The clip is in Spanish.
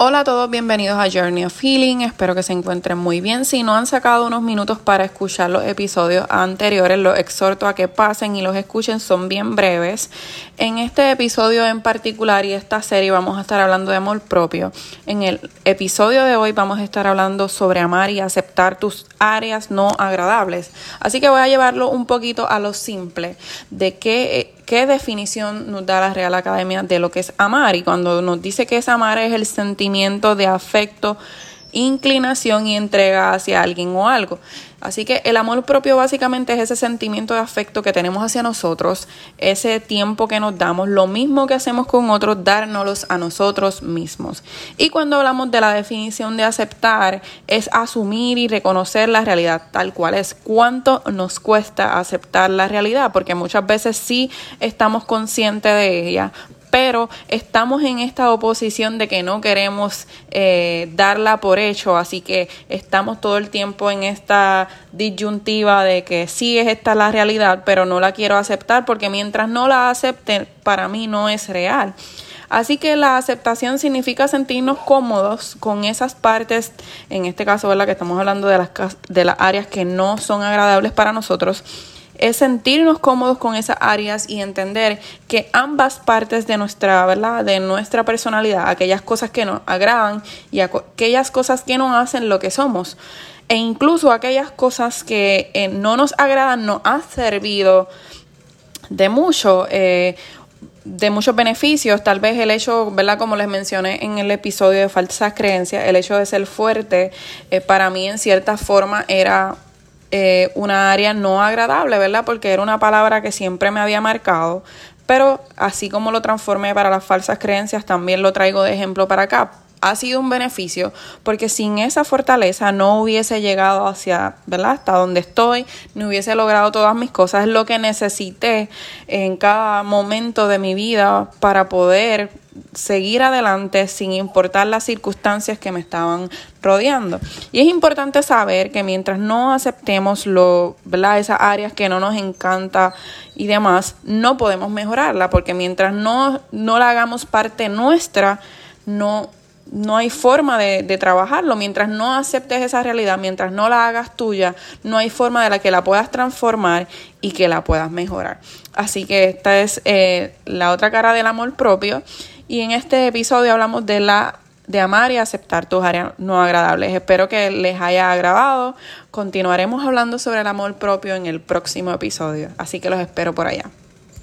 Hola a todos, bienvenidos a Journey of Healing. Espero que se encuentren muy bien. Si no han sacado unos minutos para escuchar los episodios anteriores, los exhorto a que pasen y los escuchen, son bien breves. En este episodio en particular y esta serie vamos a estar hablando de amor propio. En el episodio de hoy vamos a estar hablando sobre amar y aceptar tus áreas no agradables. Así que voy a llevarlo un poquito a lo simple de qué qué definición nos da la Real Academia de lo que es amar. Y cuando nos dice que es amar es el sentimiento de afecto, inclinación y entrega hacia alguien o algo. Así que el amor propio básicamente es ese sentimiento de afecto que tenemos hacia nosotros, ese tiempo que nos damos, lo mismo que hacemos con otros, dárnoslos a nosotros mismos. Y cuando hablamos de la definición de aceptar, es asumir y reconocer la realidad tal cual es. ¿Cuánto nos cuesta aceptar la realidad? Porque muchas veces sí estamos conscientes de ella, pero estamos en esta oposición de que no queremos eh, darla por hecho, así que estamos todo el tiempo en esta disyuntiva de que sí es esta la realidad, pero no la quiero aceptar porque mientras no la acepte, para mí no es real. Así que la aceptación significa sentirnos cómodos con esas partes, en este caso, ¿verdad? Que estamos hablando de las, de las áreas que no son agradables para nosotros es sentirnos cómodos con esas áreas y entender que ambas partes de nuestra, ¿verdad? De nuestra personalidad, aquellas cosas que nos agradan y aquellas cosas que nos hacen lo que somos, e incluso aquellas cosas que eh, no nos agradan, nos ha servido de mucho. Eh, de muchos beneficios, tal vez el hecho, ¿verdad? Como les mencioné en el episodio de falsas creencias, el hecho de ser fuerte, eh, para mí en cierta forma era eh, una área no agradable, ¿verdad? Porque era una palabra que siempre me había marcado, pero así como lo transformé para las falsas creencias, también lo traigo de ejemplo para acá. Ha sido un beneficio porque sin esa fortaleza no hubiese llegado hacia, ¿verdad? Hasta donde estoy, no hubiese logrado todas mis cosas, es lo que necesité en cada momento de mi vida para poder seguir adelante sin importar las circunstancias que me estaban rodeando. Y es importante saber que mientras no aceptemos lo, ¿verdad? esas áreas que no nos encanta y demás, no podemos mejorarla, porque mientras no, no la hagamos parte nuestra, no, no hay forma de, de, trabajarlo. Mientras no aceptes esa realidad, mientras no la hagas tuya, no hay forma de la que la puedas transformar y que la puedas mejorar. Así que esta es eh, la otra cara del amor propio y en este episodio hablamos de la de amar y aceptar tus áreas no agradables. Espero que les haya agradado. Continuaremos hablando sobre el amor propio en el próximo episodio, así que los espero por allá.